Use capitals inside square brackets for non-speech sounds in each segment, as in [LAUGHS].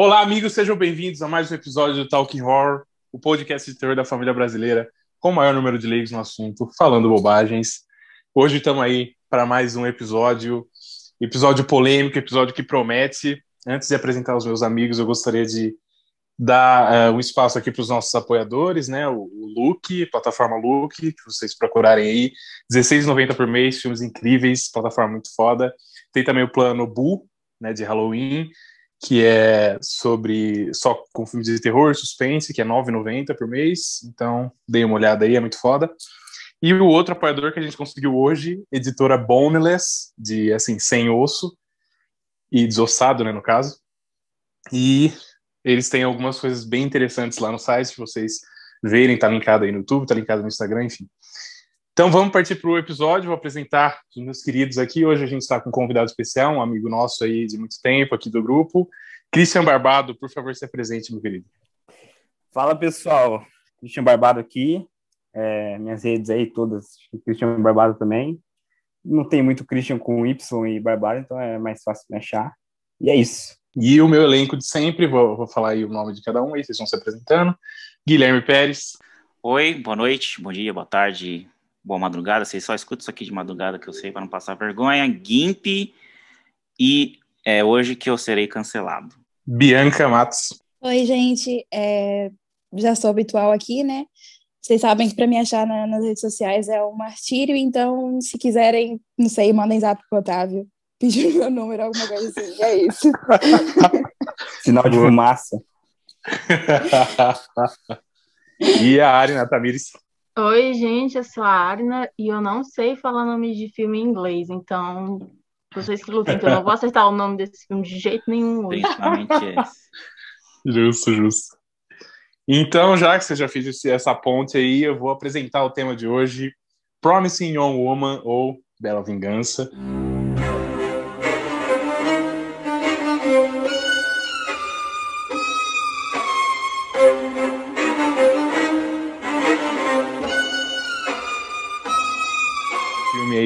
Olá, amigos, sejam bem-vindos a mais um episódio do Talking Horror, o podcast de terror da família brasileira, com o maior número de leigos no assunto, falando bobagens. Hoje estamos aí para mais um episódio, episódio polêmico, episódio que promete. Antes de apresentar os meus amigos, eu gostaria de dar uh, um espaço aqui para os nossos apoiadores, né? O, o Look, plataforma Look, que vocês procurarem aí, R$16,90 por mês, filmes incríveis, plataforma muito foda. Tem também o plano Boo, né, de Halloween, que é sobre só com filmes de terror, suspense, que é R$ 9,90 por mês. Então, dei uma olhada aí, é muito foda. E o outro apoiador que a gente conseguiu hoje, editora Boneless, de assim, sem osso e desossado, né, no caso. E eles têm algumas coisas bem interessantes lá no site, se vocês verem, tá linkado aí no YouTube, tá linkado no Instagram, enfim. Então vamos partir para o episódio, vou apresentar os meus queridos aqui. Hoje a gente está com um convidado especial, um amigo nosso aí de muito tempo aqui do grupo. Christian Barbado, por favor, se apresente, meu querido. Fala pessoal, Christian Barbado aqui. É, minhas redes aí todas, Christian Barbado também. Não tem muito Christian com Y e Barbado, então é mais fácil me achar. E é isso. E o meu elenco de sempre, vou, vou falar aí o nome de cada um aí, vocês vão se apresentando. Guilherme Pérez. Oi, boa noite, bom dia, boa tarde, boa madrugada. Vocês só escutam isso aqui de madrugada que eu sei para não passar vergonha. Gimp e é hoje que eu serei cancelado. Bianca Matos. Oi, gente. É, já sou habitual aqui, né? Vocês sabem que para me achar na, nas redes sociais é um martírio, então se quiserem, não sei, mandem zap pro Otávio [LAUGHS] pedir meu número, alguma coisa assim. É isso. [LAUGHS] Sinal de fumaça. [LAUGHS] e a Arina Tamires. Oi, gente, eu sou a Arina e eu não sei falar nome de filme em inglês, então vocês que lutem, então eu não vou acertar o nome desse filme de jeito nenhum hoje. Principalmente esse. [LAUGHS] Justo, justo. Então, já que você já fez essa ponte aí, eu vou apresentar o tema de hoje: Promising Young Woman ou Bela Vingança. Filme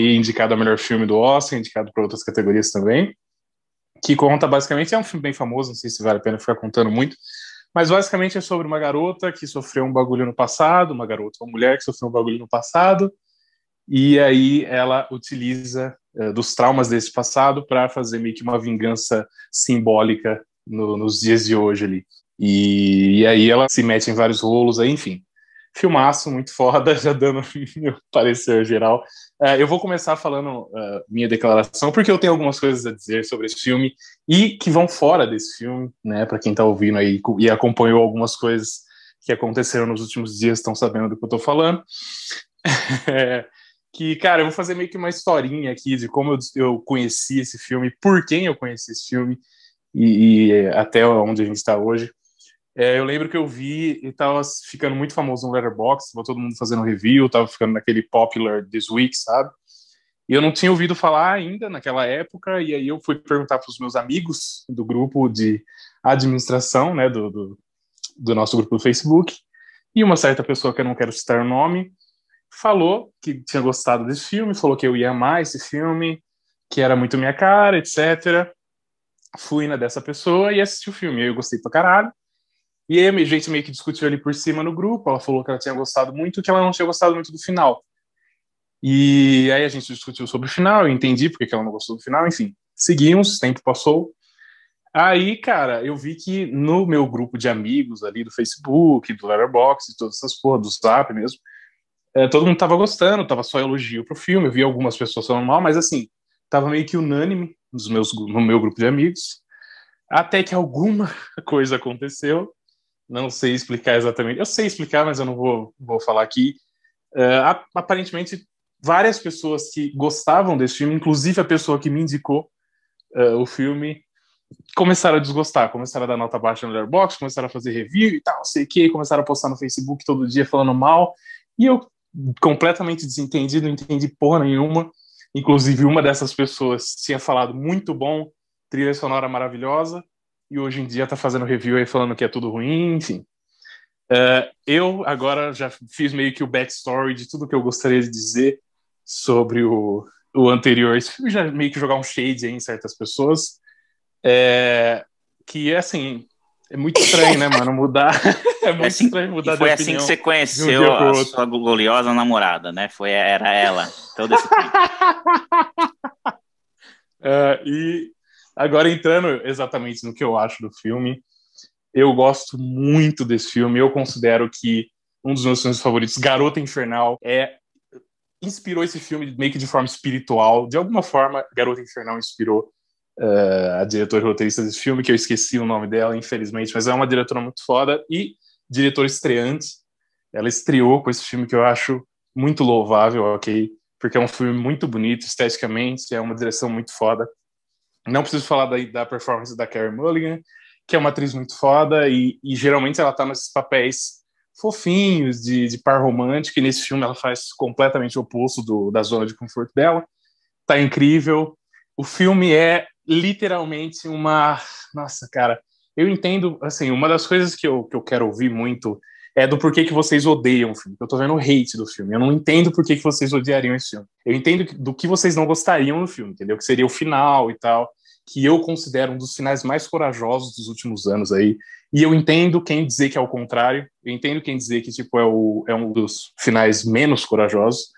aí indicado a melhor filme do Oscar, indicado para outras categorias também. Que conta basicamente, é um filme bem famoso, não sei se vale a pena ficar contando muito, mas basicamente é sobre uma garota que sofreu um bagulho no passado, uma garota, uma mulher que sofreu um bagulho no passado, e aí ela utiliza uh, dos traumas desse passado para fazer meio que uma vingança simbólica no, nos dias de hoje ali. E, e, aí ela se mete em vários rolos aí, enfim. Filmaço, muito foda, [LAUGHS] já dando meu parecer geral. Uh, eu vou começar falando uh, minha declaração, porque eu tenho algumas coisas a dizer sobre esse filme e que vão fora desse filme, né? Para quem está ouvindo aí e acompanhou algumas coisas que aconteceram nos últimos dias, estão sabendo do que eu estou falando. [LAUGHS] É, que, cara, eu vou fazer meio que uma historinha aqui de como eu, eu conheci esse filme, por quem eu conheci esse filme e, e até onde a gente está hoje. É, eu lembro que eu vi e tava ficando muito famoso no Letterboxd, todo mundo fazendo review, tava ficando naquele popular this week, sabe? E eu não tinha ouvido falar ainda naquela época, e aí eu fui perguntar para os meus amigos do grupo de administração, né, do, do, do nosso grupo do Facebook, e uma certa pessoa que eu não quero citar o nome, falou que tinha gostado desse filme, falou que eu ia amar esse filme, que era muito minha cara, etc. Fui na dessa pessoa e assisti o filme. Eu gostei pra caralho. E aí a gente meio que discutiu ali por cima no grupo. Ela falou que ela tinha gostado muito, que ela não tinha gostado muito do final. E aí a gente discutiu sobre o final, eu entendi porque que ela não gostou do final, enfim. Seguimos, tempo passou. Aí, cara, eu vi que no meu grupo de amigos ali do Facebook, do Letterboxd, todas essas porra, do Zap mesmo, é, todo mundo tava gostando, tava só elogio pro filme, eu vi algumas pessoas falando mal, mas assim, tava meio que unânime nos meus, no meu grupo de amigos, até que alguma [LAUGHS] coisa aconteceu, não sei explicar exatamente, eu sei explicar, mas eu não vou, vou falar aqui. Uh, aparentemente, várias pessoas que gostavam desse filme, inclusive a pessoa que me indicou uh, o filme, começaram a desgostar, começaram a dar nota baixa no Letterboxd, começaram a fazer review e tal, não sei o que, começaram a postar no Facebook todo dia falando mal, e eu completamente desentendido, não entendi porra nenhuma. Inclusive, uma dessas pessoas tinha falado muito bom, trilha sonora maravilhosa, e hoje em dia tá fazendo review aí falando que é tudo ruim, enfim. Uh, eu agora já fiz meio que o backstory de tudo que eu gostaria de dizer sobre o, o anterior. Esse já meio que jogar um shade aí em certas pessoas. É, que, assim, É muito estranho, né, mano, mudar. [LAUGHS] É muito É assim- estranho mudar foi assim que você conheceu um a sua gloriosa namorada, né? Foi, era ela, todo esse tempo. [LAUGHS] É, e agora entrando exatamente no que eu acho do filme, eu gosto muito desse filme. Eu considero que um dos meus filmes favoritos, Garota Infernal, é inspirou esse filme meio que de forma espiritual. De alguma forma, Garota Infernal inspirou eh, a diretora e roteirista desse filme, que eu esqueci o nome dela, infelizmente, mas é uma diretora muito foda e diretora estreante. Ela estreou com esse filme que eu acho muito louvável, ok? Porque é um filme muito bonito esteticamente, é uma direção muito foda. Não preciso falar da, da performance da Carey Mulligan, que é uma atriz muito foda e, e geralmente ela tá nesses papéis fofinhos de, de par romântico e nesse filme ela faz completamente o oposto do, da zona de conforto dela. Tá incrível. O filme é literalmente uma... Nossa, cara, eu entendo, assim, uma das coisas que eu, que eu quero ouvir muito é do porquê que vocês odeiam o filme. Eu tô vendo o hate do filme. Eu não entendo por que vocês odiariam esse filme. Eu entendo do que vocês não gostariam no filme, entendeu? Que seria o final e tal, que eu considero um dos finais mais corajosos dos últimos anos aí. E eu entendo quem dizer que é o contrário. Eu entendo quem dizer que tipo é, o, é um dos finais menos corajosos.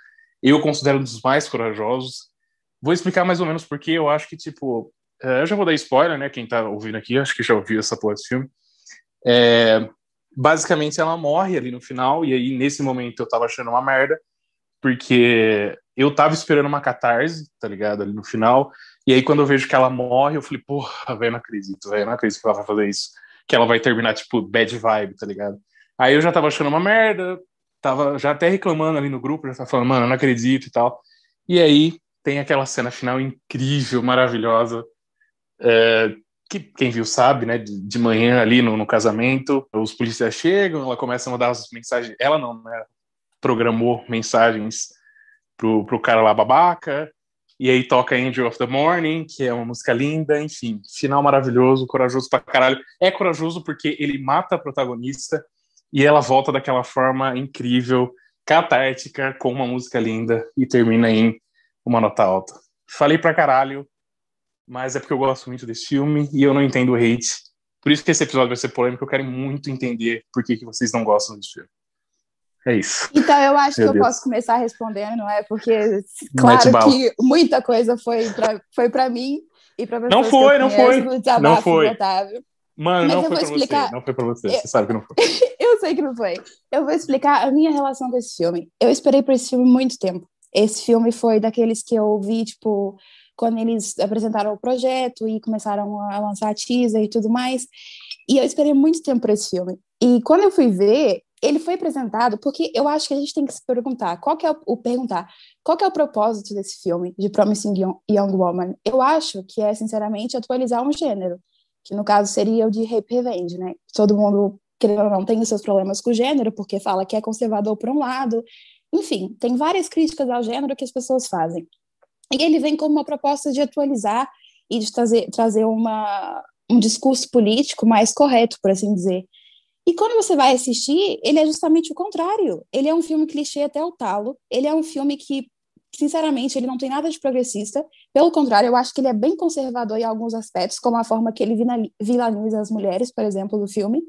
Eu considero um dos mais corajosos. Vou explicar mais ou menos porque eu acho que tipo é, eu já vou dar spoiler, né? Quem tá ouvindo aqui, acho que já ouviu essa porra desse filme. É, basicamente ela morre ali no final, e aí nesse momento eu tava achando uma merda, porque eu tava esperando uma catarse, tá ligado? Ali no final, e aí quando eu vejo que ela morre, eu falei, porra, velho, não acredito, velho, não acredito que ela vai fazer isso, que ela vai terminar, tipo, bad vibe, tá ligado? Aí eu já tava achando uma merda, tava já até reclamando ali no grupo, já tava falando, mano, não acredito e tal. E aí tem aquela cena final incrível, maravilhosa, é, que quem viu sabe, né? De, de manhã ali no, no casamento, os policiais chegam, ela começa a mandar as mensagens. Ela não, né? Programou mensagens pro, pro cara lá babaca. E aí toca Angel of the Morning, que é uma música linda, enfim, final maravilhoso, corajoso pra caralho. É corajoso porque ele mata a protagonista e ela volta daquela forma incrível, catártica, com uma música linda e termina em uma nota alta. Falei pra caralho, mas é porque eu gosto muito desse filme e eu não entendo o hate. Por isso que esse episódio vai ser polêmico, eu quero muito entender por que, que vocês não gostam desse filme. É isso. Então, eu acho Meu que eu Deus. posso começar respondendo, não é? Porque, claro que muita coisa foi pra, foi pra mim e pra pessoas Não foi, eu não conheço, foi. Não foi. Otávio. Mano, Mas não eu foi explicar. você. Não foi pra você. Eu- Você sabe que não foi. [LAUGHS] Eu sei que não foi. Eu vou explicar a minha relação com esse filme. Eu esperei por esse filme muito tempo. Esse filme foi daqueles que eu vi, tipo, quando eles apresentaram o projeto e começaram a lançar teaser e tudo mais. E eu esperei muito tempo por esse filme. E quando eu fui ver, ele foi apresentado porque eu acho que a gente tem que se perguntar, qual que é o, o perguntar, qual que é o propósito desse filme de Promising Young, Young Woman? Eu acho que é sinceramente atualizar um gênero, que no caso seria o de rape revenge, né? Todo mundo querendo ou não tem os seus problemas com o gênero, porque fala que é conservador por um lado. Enfim, tem várias críticas ao gênero que as pessoas fazem. E ele vem como uma proposta de atualizar e de trazer, trazer uma, um discurso político mais correto, por assim dizer. E quando você vai assistir, ele é justamente o contrário. Ele é um filme clichê até o talo. Ele é um filme que, sinceramente, ele não tem nada de progressista. Pelo contrário, eu acho que ele é bem conservador em alguns aspectos, como a forma que ele vilaniza as mulheres, por exemplo, do filme.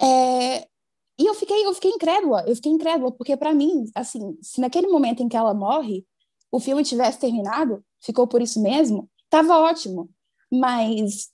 É, E eu fiquei, eu fiquei incrédula, eu fiquei incrédula, porque para mim, assim, se naquele momento em que ela morre, o filme tivesse terminado, ficou por isso mesmo, tava ótimo. Mas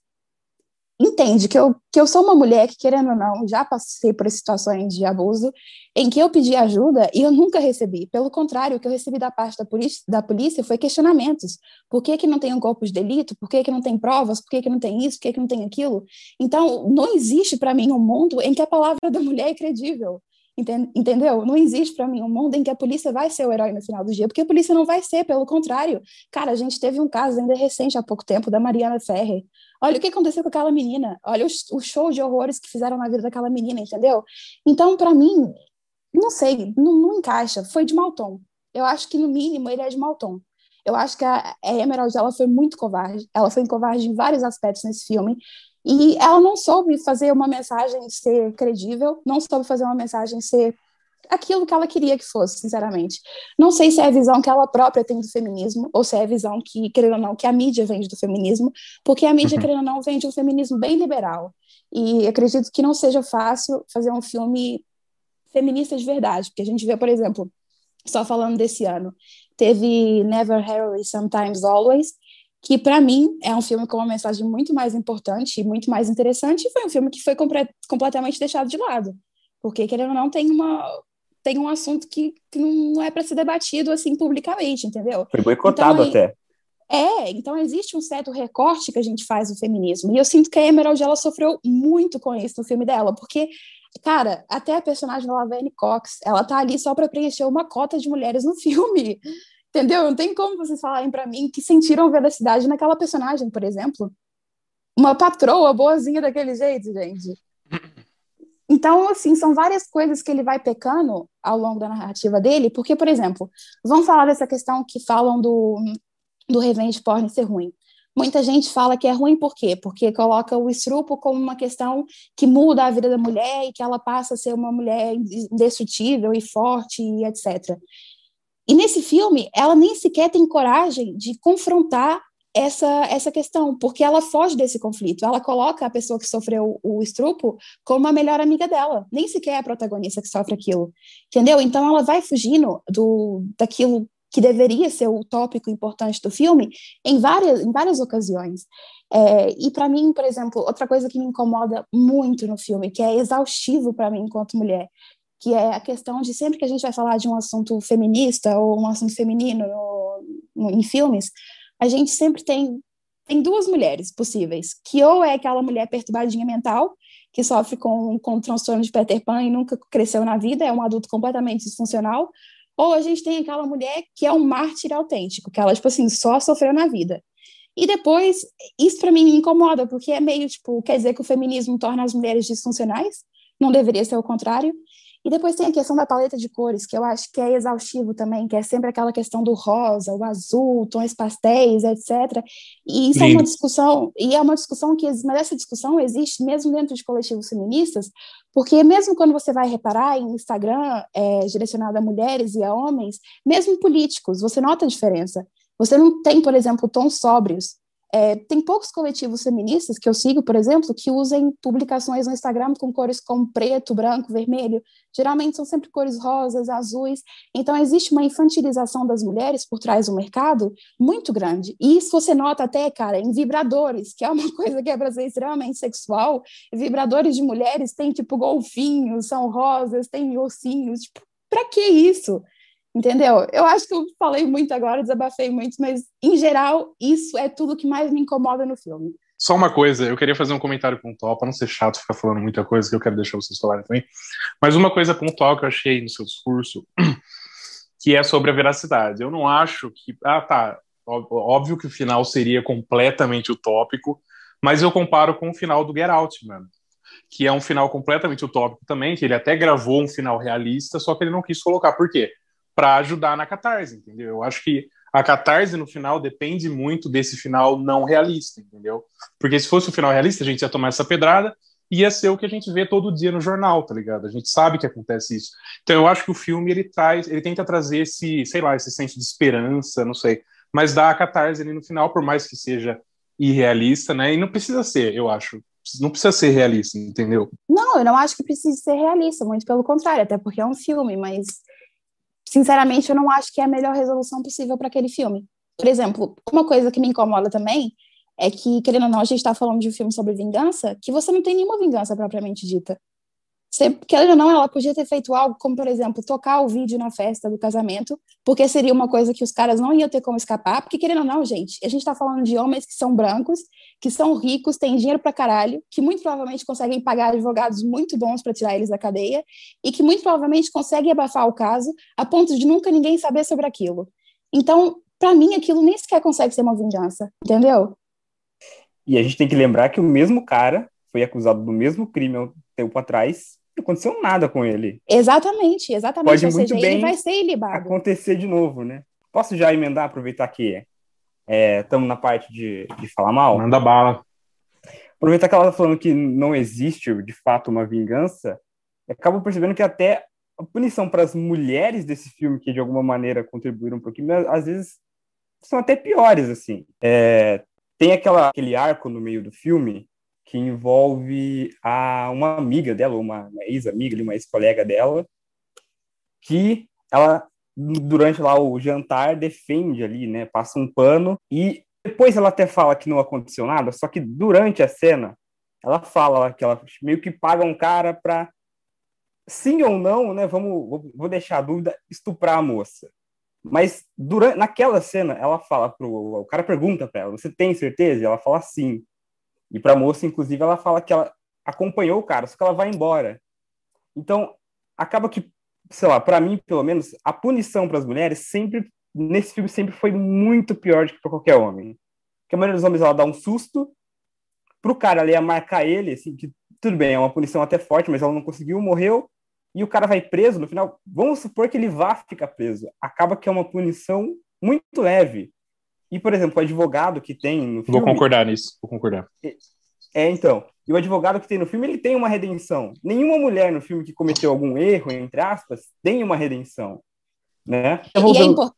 entende que eu, que eu sou uma mulher que, querendo ou não, já passei por situações de abuso em que eu pedi ajuda e eu nunca recebi. Pelo contrário, o que eu recebi da parte da polícia, da polícia foi questionamentos. Por que, que não tem um corpo de delito? Por que, que não tem provas? Por que, que não tem isso? Por que, que não tem aquilo? Então, não existe para mim um mundo em que a palavra da mulher é credível. Enten- Entendeu? Não existe para mim um mundo em que a polícia vai ser o herói no final do dia, porque a polícia não vai ser, pelo contrário. Cara, a gente teve um caso ainda recente há pouco tempo da Mariana Ferrer. Olha o que aconteceu com aquela menina. Olha o, o show de horrores que fizeram na vida daquela menina, entendeu? Então, para mim, não sei, não, não encaixa. Foi de mau tom. Eu acho que, no mínimo, ele é de mau tom. Eu acho que a, a Emerald ela foi muito covarde. Ela foi covarde em vários aspectos nesse filme. E ela não soube fazer uma mensagem ser credível, não soube fazer uma mensagem ser aquilo que ela queria que fosse, sinceramente. Não sei se é a visão que ela própria tem do feminismo, ou se é a visão que, querendo ou não, que a mídia vende do feminismo, porque a mídia, uhum. querendo ou não, vende um feminismo bem liberal. E acredito que não seja fácil fazer um filme feminista de verdade, porque a gente vê, por exemplo, só falando desse ano, teve Never Hardly Sometimes Always, que para mim é um filme com uma mensagem muito mais importante e muito mais interessante, e foi um filme que foi completamente deixado de lado, porque querendo ou não tem uma tem um assunto que, que não é para ser debatido assim publicamente, entendeu? Foi boicotado então, até. É, então existe um certo recorte que a gente faz do feminismo. E eu sinto que a Emerald ela sofreu muito com isso no filme dela, porque cara, até a personagem da Laverne Cox, ela tá ali só para preencher uma cota de mulheres no filme. Entendeu? Não tem como vocês falarem para mim que sentiram veracidade naquela personagem, por exemplo. Uma patroa boazinha daquele jeito, gente. Então, assim, são várias coisas que ele vai pecando ao longo da narrativa dele, porque, por exemplo, vamos falar dessa questão que falam do, do revenge porn ser ruim. Muita gente fala que é ruim por quê? Porque coloca o estrupo como uma questão que muda a vida da mulher e que ela passa a ser uma mulher indestrutível e forte e etc. E nesse filme, ela nem sequer tem coragem de confrontar essa, essa questão, porque ela foge desse conflito. Ela coloca a pessoa que sofreu o estrupo como a melhor amiga dela, nem sequer é a protagonista que sofre aquilo, entendeu? Então ela vai fugindo do daquilo que deveria ser o tópico importante do filme em várias, em várias ocasiões. É, e para mim, por exemplo, outra coisa que me incomoda muito no filme, que é exaustivo para mim enquanto mulher, que é a questão de sempre que a gente vai falar de um assunto feminista ou um assunto feminino no, em filmes, a gente sempre tem, tem duas mulheres possíveis, que ou é aquela mulher perturbadinha mental, que sofre com, com transtorno de Peter Pan e nunca cresceu na vida, é um adulto completamente disfuncional, ou a gente tem aquela mulher que é um mártir autêntico, que ela, tipo assim, só sofreu na vida. E depois, isso para mim me incomoda, porque é meio, tipo, quer dizer que o feminismo torna as mulheres disfuncionais? Não deveria ser o contrário. E depois tem a questão da paleta de cores, que eu acho que é exaustivo também, que é sempre aquela questão do rosa, o azul, tons pastéis, etc. E isso Lindo. é uma discussão, e é uma discussão que, mas essa discussão existe mesmo dentro de coletivos feministas, porque mesmo quando você vai reparar em Instagram é, direcionado a mulheres e a homens, mesmo políticos, você nota a diferença. Você não tem, por exemplo, tons sóbrios. É, tem poucos coletivos feministas que eu sigo, por exemplo, que usem publicações no Instagram com cores como preto, branco, vermelho. Geralmente são sempre cores rosas, azuis. Então existe uma infantilização das mulheres por trás do mercado muito grande. E isso você nota até, cara, em vibradores, que é uma [LAUGHS] coisa que é ser extremamente sexual. Vibradores de mulheres têm tipo golfinhos, são rosas, tem ossinhos. Tipo, para que isso? Entendeu? Eu acho que eu falei muito agora, desabafei muito, mas em geral, isso é tudo que mais me incomoda no filme. Só uma coisa, eu queria fazer um comentário pontual, para não ser chato ficar falando muita coisa, que eu quero deixar vocês falarem também. Mas uma coisa pontual que eu achei no seu discurso, [CLEARS THROAT] que é sobre a veracidade. Eu não acho que. Ah, tá. Óbvio que o final seria completamente utópico, mas eu comparo com o final do Get Out, mano. Que é um final completamente utópico também, que ele até gravou um final realista, só que ele não quis colocar. Por quê? Para ajudar na catarse, entendeu? Eu acho que a catarse no final depende muito desse final não realista, entendeu? Porque se fosse o final realista, a gente ia tomar essa pedrada e ia ser o que a gente vê todo dia no jornal, tá ligado? A gente sabe que acontece isso. Então eu acho que o filme ele traz, ele tenta trazer esse, sei lá, esse senso de esperança, não sei, mas dá a catarse ali no final, por mais que seja irrealista, né? E não precisa ser, eu acho. Não precisa ser realista, entendeu? Não, eu não acho que precise ser realista, muito pelo contrário, até porque é um filme, mas sinceramente, eu não acho que é a melhor resolução possível para aquele filme. Por exemplo, uma coisa que me incomoda também é que, querendo ou não, a gente está falando de um filme sobre vingança, que você não tem nenhuma vingança propriamente dita. Você, querendo ou não, ela podia ter feito algo como, por exemplo, tocar o vídeo na festa do casamento, porque seria uma coisa que os caras não iam ter como escapar, porque, querendo ou não, gente, a gente tá falando de homens que são brancos, que são ricos, têm dinheiro pra caralho, que muito provavelmente conseguem pagar advogados muito bons para tirar eles da cadeia, e que muito provavelmente conseguem abafar o caso a ponto de nunca ninguém saber sobre aquilo. Então, para mim, aquilo nem sequer consegue ser uma vingança, entendeu? E a gente tem que lembrar que o mesmo cara foi acusado do mesmo crime há um tempo atrás não aconteceu nada com ele. Exatamente, exatamente. Pode Ou muito seja, bem ele vai ser ilibado. acontecer de novo, né? Posso já emendar, aproveitar que estamos é, na parte de, de falar mal? Manda bala. Aproveitar que ela está falando que não existe, de fato, uma vingança, acabo percebendo que até a punição para as mulheres desse filme, que de alguma maneira contribuíram um pouquinho, às vezes são até piores, assim. É, tem aquela, aquele arco no meio do filme que envolve a, uma amiga dela, uma, ex-amiga, uma ex-colega dela, que ela, durante lá o jantar, defende ali, né, passa um pano, e depois ela até fala que não aconteceu nada, só que durante a cena, ela fala que ela meio que paga um cara para sim ou não, né, vamos, vou deixar a dúvida, estuprar a moça. Mas durante, naquela cena, ela fala pro. O cara pergunta para ela: Você tem certeza? E ela fala sim. E para a moça, inclusive, ela fala que ela acompanhou o cara, só que ela vai embora. Então, acaba que, sei lá, para mim, pelo menos, a punição para as mulheres sempre, nesse filme, sempre foi muito pior do que para qualquer homem. Porque a maioria dos homens, ela dá um susto, pro cara ali a marcar ele, assim, que tudo bem, é uma punição até forte, mas ela não conseguiu, morreu, e o cara vai preso, no final, vamos supor que ele vá ficar preso. Acaba que é uma punição muito leve. E, por exemplo, o advogado que tem no filme... Vou concordar nisso, vou concordar. É, então. E o advogado que tem no filme, ele tem uma redenção. Nenhuma mulher no filme que cometeu algum erro, entre aspas, tem uma redenção. Né? E, e é, impor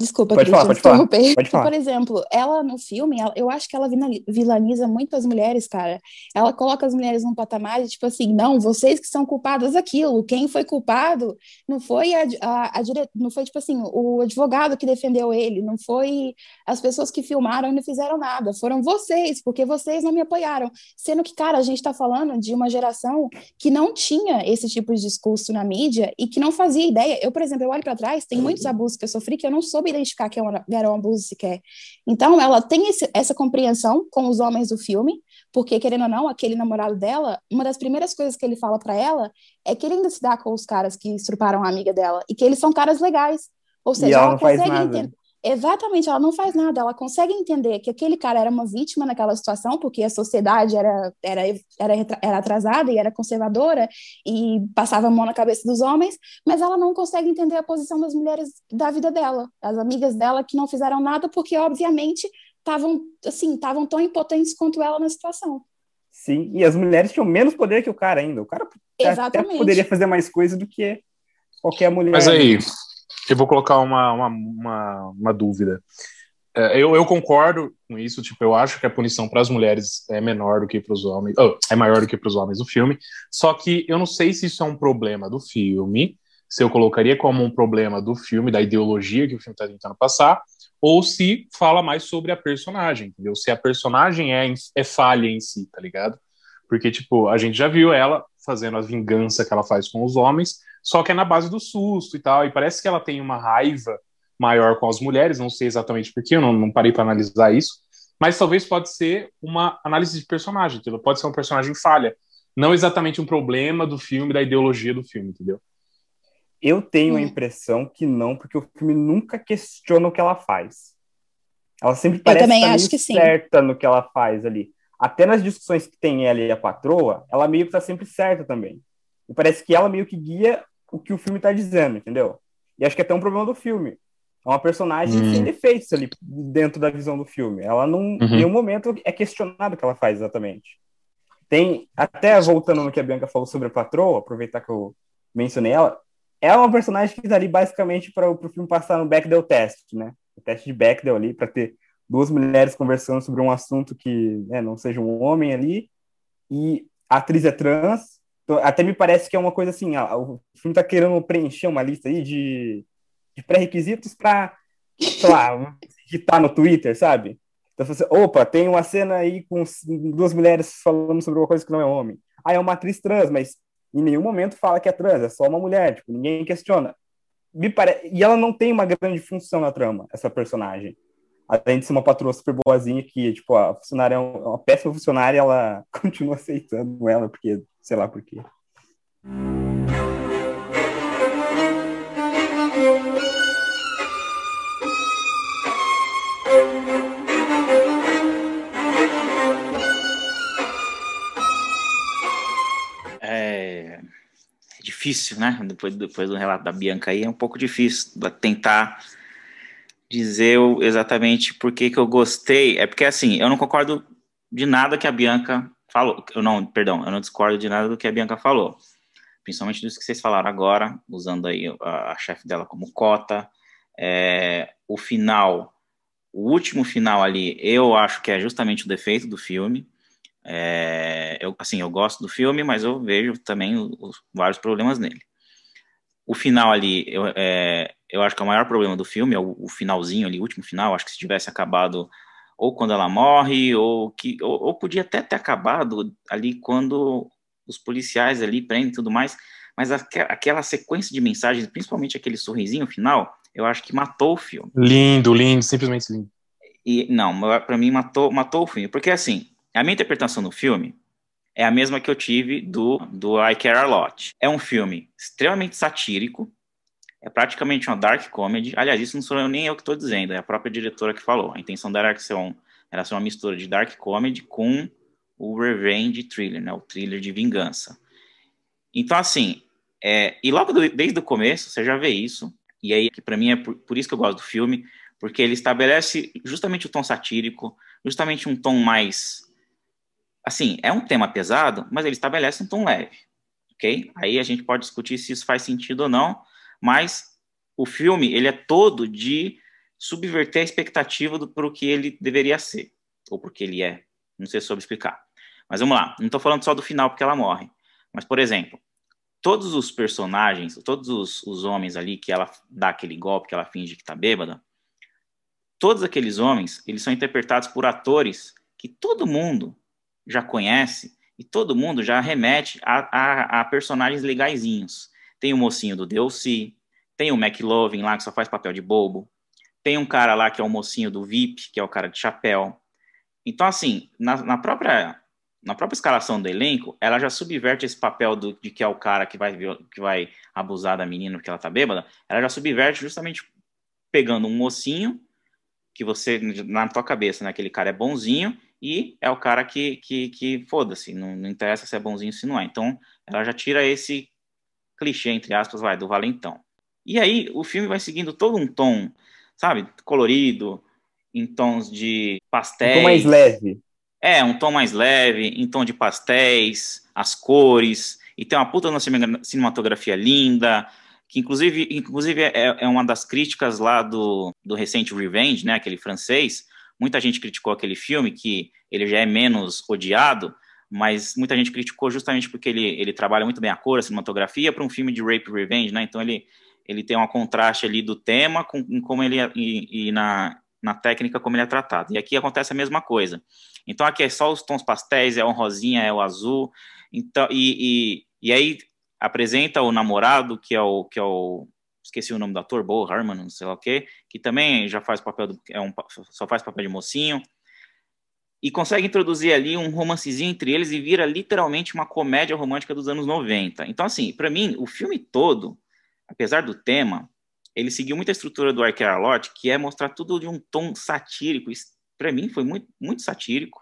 Desculpa, pode falar, pode falar, pode [LAUGHS] falar. Por exemplo, ela no filme, ela, eu acho que ela vilaniza muito as mulheres, cara. Ela coloca as mulheres num patamar de tipo assim, não, vocês que são culpadas daquilo. Quem foi culpado não foi a, a, a dire... não foi tipo assim, o advogado que defendeu ele, não foi as pessoas que filmaram e não fizeram nada, foram vocês, porque vocês não me apoiaram. Sendo que, cara, a gente tá falando de uma geração que não tinha esse tipo de discurso na mídia e que não fazia ideia. Eu, por exemplo, eu olho para trás, tem muitos abusos que eu sofri que eu não soube identificar que era um abuso sequer. Então, ela tem esse, essa compreensão com os homens do filme, porque, querendo ou não, aquele namorado dela, uma das primeiras coisas que ele fala para ela é que ele ainda se dá com os caras que estruparam a amiga dela, e que eles são caras legais. Ou seja, ela, ela consegue entender. Exatamente, ela não faz nada, ela consegue entender que aquele cara era uma vítima naquela situação, porque a sociedade era, era, era, era atrasada e era conservadora e passava a mão na cabeça dos homens, mas ela não consegue entender a posição das mulheres da vida dela, as amigas dela que não fizeram nada porque, obviamente, estavam assim, estavam tão impotentes quanto ela na situação. Sim, e as mulheres tinham menos poder que o cara ainda. O cara Exatamente. poderia fazer mais coisa do que qualquer mulher. Mas aí, eu vou colocar uma, uma, uma, uma dúvida. É, eu, eu, concordo com isso, tipo, eu acho que a punição para as mulheres é menor do que para os homens, oh, é maior do que para os homens do filme, só que eu não sei se isso é um problema do filme, se eu colocaria como um problema do filme, da ideologia que o filme está tentando passar, ou se fala mais sobre a personagem, entendeu? Se a personagem é, é falha em si, tá ligado? Porque, tipo, a gente já viu ela fazendo a vingança que ela faz com os homens, só que é na base do susto e tal, e parece que ela tem uma raiva maior com as mulheres, não sei exatamente porquê, eu não, não parei para analisar isso, mas talvez pode ser uma análise de personagem, entendeu? Pode ser um personagem falha, não exatamente um problema do filme, da ideologia do filme, entendeu? Eu tenho a hum. impressão que não, porque o filme nunca questiona o que ela faz. Ela sempre parece eu também acho que certa sim. no que ela faz ali. Até nas discussões que tem ela e a patroa, ela meio que tá sempre certa também. E parece que ela meio que guia o que o filme está dizendo, entendeu? E acho que é até um problema do filme. É uma personagem uhum. sem defeitos ali dentro da visão do filme. Ela não, uhum. em nenhum momento é questionado o que ela faz exatamente. Tem, até voltando no que a Bianca falou sobre a patroa, aproveitar que eu mencionei ela, é uma personagem que está ali basicamente para o filme passar no Bechdel test, né? O teste de Bechdel ali, para ter duas mulheres conversando sobre um assunto que né, não seja um homem ali, e a atriz é trans, então, até me parece que é uma coisa assim, ó, o filme tá querendo preencher uma lista aí de, de pré-requisitos para, sei lá, no Twitter, sabe? Então, você, opa, tem uma cena aí com duas mulheres falando sobre uma coisa que não é homem. Ah, é uma atriz trans, mas em nenhum momento fala que é trans, é só uma mulher, tipo, ninguém questiona. Me pare... E ela não tem uma grande função na trama, essa personagem. Além de ser uma patroa super boazinha, que, tipo, a funcionária é uma péssima funcionária, ela [LAUGHS] continua aceitando ela, porque sei lá por quê. É, é difícil, né? Depois, depois do relato da Bianca aí, é um pouco difícil tentar dizer exatamente por que, que eu gostei. É porque, assim, eu não concordo de nada que a Bianca falou. Eu não, perdão, eu não discordo de nada do que a Bianca falou. principalmente dos que vocês falaram agora, usando aí a, a chefe dela como cota. É, o final, o último final ali, eu acho que é justamente o defeito do filme. É, eu, assim, eu gosto do filme, mas eu vejo também os, vários problemas nele. O final ali, eu, é, eu acho que é o maior problema do filme, é o, o, finalzinho ali, o último final. Acho que se tivesse acabado ou quando ela morre, ou que ou, ou podia até ter acabado ali quando os policiais ali prendem e tudo mais, mas aquela sequência de mensagens, principalmente aquele sorrisinho final, eu acho que matou o filme. Lindo, lindo, simplesmente lindo. E não, para mim matou, matou o filme, porque assim, a minha interpretação do filme é a mesma que eu tive do, do I Care a Lot. É um filme extremamente satírico, é praticamente uma dark comedy. Aliás, isso não sou eu, nem eu que estou dizendo, é a própria diretora que falou. A intenção dela era ser, um, era ser uma mistura de dark comedy com o revenge thriller, né, o thriller de vingança. Então, assim, é, e logo do, desde o começo você já vê isso, e aí que para mim é por, por, isso que eu gosto do filme, porque ele estabelece justamente o tom satírico, justamente um tom mais assim, é um tema pesado, mas ele estabelece um tom leve, ok? Aí a gente pode discutir se isso faz sentido ou não, mas o filme ele é todo de subverter a expectativa para o que ele deveria ser, ou porque ele é. Não sei se soube explicar. Mas vamos lá, não estou falando só do final porque ela morre. Mas, por exemplo, todos os personagens, todos os, os homens ali que ela dá aquele golpe, que ela finge que está bêbada, todos aqueles homens, eles são interpretados por atores que todo mundo já conhece e todo mundo já remete a, a, a personagens legaisinhos. Tem o mocinho do DLC, tem o McLovin lá que só faz papel de bobo, tem um cara lá que é o mocinho do VIP, que é o cara de chapéu. Então, assim, na, na própria na própria escalação do elenco, ela já subverte esse papel do, de que é o cara que vai, que vai abusar da menina porque ela tá bêbada, ela já subverte justamente pegando um mocinho que você, na tua cabeça, né, aquele cara é bonzinho, e é o cara que, que, que foda-se, não, não interessa se é bonzinho ou se não é. Então, ela já tira esse clichê, entre aspas, vai, do valentão. E aí, o filme vai seguindo todo um tom, sabe, colorido, em tons de pastéis. Um tom mais leve. É, um tom mais leve, em tom de pastéis, as cores, e tem uma puta cinematografia linda, que inclusive, inclusive é, é, uma das críticas lá do, do recente Revenge, né, aquele francês. Muita gente criticou aquele filme, que ele já é menos odiado, mas muita gente criticou justamente porque ele, ele trabalha muito bem a cor, a cinematografia, para um filme de rape revenge, né? Então ele, ele tem um contraste ali do tema com, com como ele é, e, e na, na técnica como ele é tratado. E aqui acontece a mesma coisa. Então aqui é só os tons pastéis, é o rosinha, é o azul. Então e, e, e aí apresenta o namorado que é o que é o esqueci o nome do ator, Bo Harmon, não sei lá o quê, que também já faz papel do, é um, só faz papel de mocinho e consegue introduzir ali um romancezinho entre eles e vira literalmente uma comédia romântica dos anos 90. Então assim, para mim, o filme todo, apesar do tema, ele seguiu muita estrutura do Arquear Lot, que é mostrar tudo de um tom satírico. Para mim foi muito, muito satírico,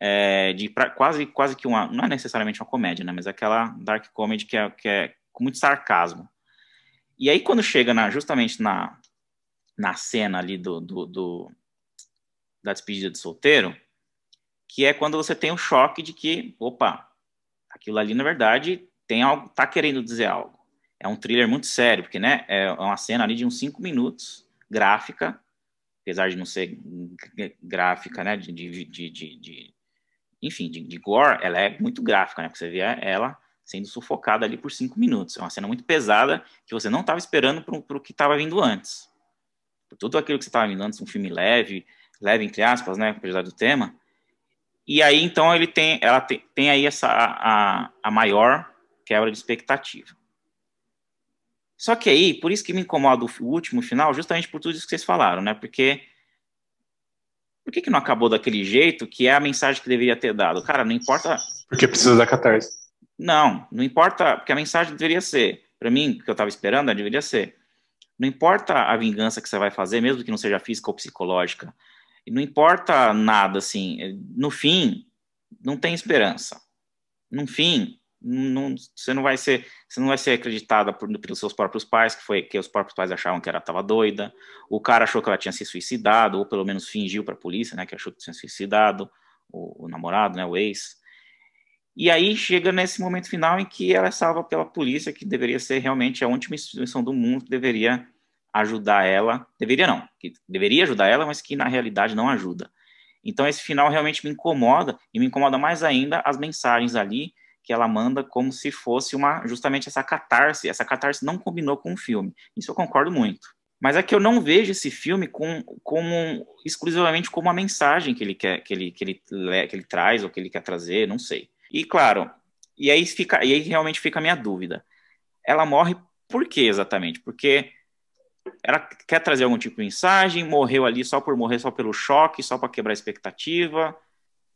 é, de pra, quase, quase que uma, não é necessariamente uma comédia, né, mas aquela dark comedy que é, que é com muito sarcasmo. E aí quando chega na, justamente na, na cena ali do, do, do da despedida de solteiro, que é quando você tem o choque de que, opa, aquilo ali na verdade tem algo, tá querendo dizer algo. É um thriller muito sério, porque né, é uma cena ali de uns cinco minutos, gráfica, apesar de não ser gráfica, né, de, de, de, de enfim, de, de, gore, ela é muito gráfica, né, porque você vê ela sendo sufocada ali por cinco minutos. É uma cena muito pesada que você não estava esperando para o que estava vindo antes. Por tudo aquilo que você estava vindo antes, um filme leve, leve entre aspas, né, apesar do tema. E aí, então, ele tem, ela tem, tem aí essa a, a maior quebra de expectativa. Só que aí, por isso que me incomoda o último final, justamente por tudo isso que vocês falaram, né? Porque por que, que não acabou daquele jeito que é a mensagem que deveria ter dado? Cara, não importa. Porque precisa da catarse. Não, não importa, porque a mensagem deveria ser, para mim, que eu estava esperando, deveria ser. Não importa a vingança que você vai fazer, mesmo que não seja física ou psicológica. Não importa nada, assim. No fim, não tem esperança. No fim, não, você não vai ser você não vai ser acreditada por, pelos seus próprios pais que foi que os próprios pais achavam que ela estava doida o cara achou que ela tinha se suicidado ou pelo menos fingiu para a polícia né que achou que tinha se suicidado o, o, namorado né o ex E aí chega nesse momento final em que ela é salva pela polícia, que deveria ser realmente a última instituição do mundo que deveria ajudar ela. Deveria não, que deveria ajudar ela, mas que na realidade não ajuda. Então esse final realmente me incomoda e me incomoda mais ainda as mensagens ali que ela manda como se fosse uma justamente essa catarse. Essa catarse não combinou com o filme. Isso eu concordo muito. Mas é que eu não vejo esse filme com, como exclusivamente como uma mensagem que ele quer, que ele, que ele, que ele traz ou que ele quer trazer, não sei. E claro, e aí fica, e aí realmente fica a minha dúvida. Ela morre por quê exatamente? Porque ela quer trazer algum tipo de mensagem, morreu ali só por morrer, só pelo choque, só para quebrar a expectativa.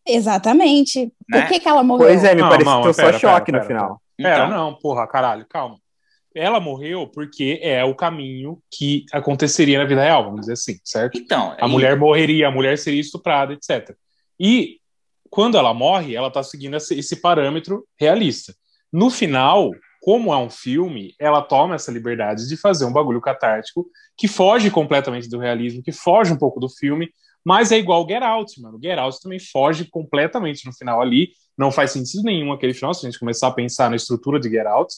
Exatamente. Né? Por que, que ela morreu? Pois é, me pareceu só choque pera, no final. Pera, então, não, porra, caralho, calma ela morreu porque é o caminho que aconteceria na vida real, vamos dizer assim, certo? Então, a mulher morreria, a mulher seria estuprada, etc. E quando ela morre, ela está seguindo esse, parâmetro realista. No final, como é um filme, ela toma essa liberdade de fazer um bagulho catártico que foge completamente do realismo, que foge um pouco do filme, mas é igual Get Out, mano. Get Out também foge completamente no final ali. Não faz sentido nenhum aquele final, se a gente começar a pensar na estrutura de Get Out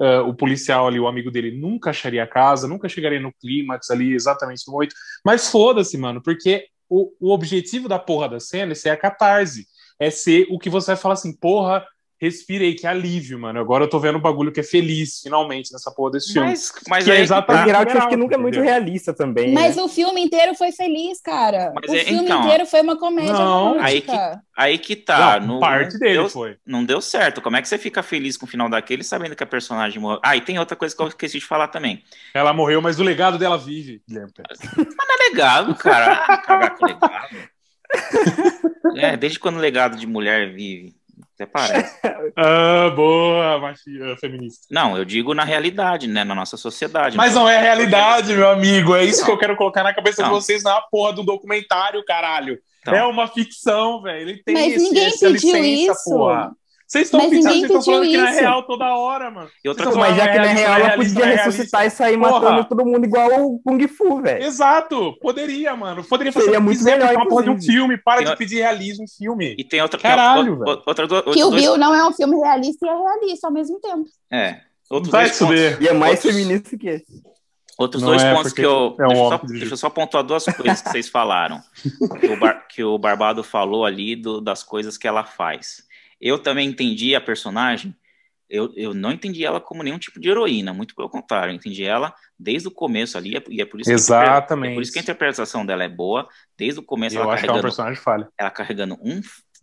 Uh, o policial ali, o amigo dele, nunca acharia a casa, nunca chegaria no clímax ali, exatamente no oito. Mas foda-se, mano, porque o, o objetivo da porra da cena é ser a catarse. É ser o que você vai falar assim, porra, respirei, que alívio, mano. Agora eu tô vendo um bagulho que é feliz, finalmente, nessa porra desse filme. Mas, mas que é, é exatamente. Geralt, acho que nunca é muito realista também. Mas né? o filme inteiro foi feliz, cara. Mas o é, filme então, inteiro foi uma comédia não, Aí que, aí que tá. Não, no, parte dele deu, foi. Não deu certo. Como é que você fica feliz com o final daquele sabendo que a personagem morreu? Ah, e tem outra coisa que eu esqueci de falar também. Ela morreu, mas o legado dela vive, Guilherme Mas não é legado, cara. Ah, cagar com legado. É, desde quando o legado de mulher vive? Até parece. [LAUGHS] ah, boa, machia, feminista. Não, eu digo na realidade, né? Na nossa sociedade. Mas não é realidade, meu amigo. É isso não. que eu quero colocar na cabeça não. de vocês na porra do documentário, caralho. Então. É uma ficção, velho. Ele tem Mas esse, ninguém essa pediu licença, isso. porra. Vocês estão pensando, vocês estão falando isso. que não é real toda hora, mano. E outra coisa, mas já que não é real, ela podia ressuscitar e sair Porra. matando todo mundo igual o Kung Fu, velho. Exato, poderia, mano. Poderia fazer Seria muito quiser, melhor, uma porra de um filme. Para tem de pedir realismo em filme. E tem outra Caralho, tem outra, outra, outra, Que o Bill não é um filme realista e é realista ao mesmo tempo. É. Outros Vai dois pontos. E é mais outros... feminista que esse. Outros não dois é pontos que eu. É um deixa, só, deixa, eu só pontuar duas coisas que vocês falaram. [LAUGHS] que, o Bar, que o Barbado falou ali do, das coisas que ela faz. Eu também entendi a personagem, eu, eu não entendi ela como nenhum tipo de heroína, muito pelo contrário, eu entendi ela desde o começo ali, e é por isso Exatamente. Que, é por isso que a interpretação dela é boa, desde o começo eu ela acho carregando, que é um personagem falho. Ela carregando um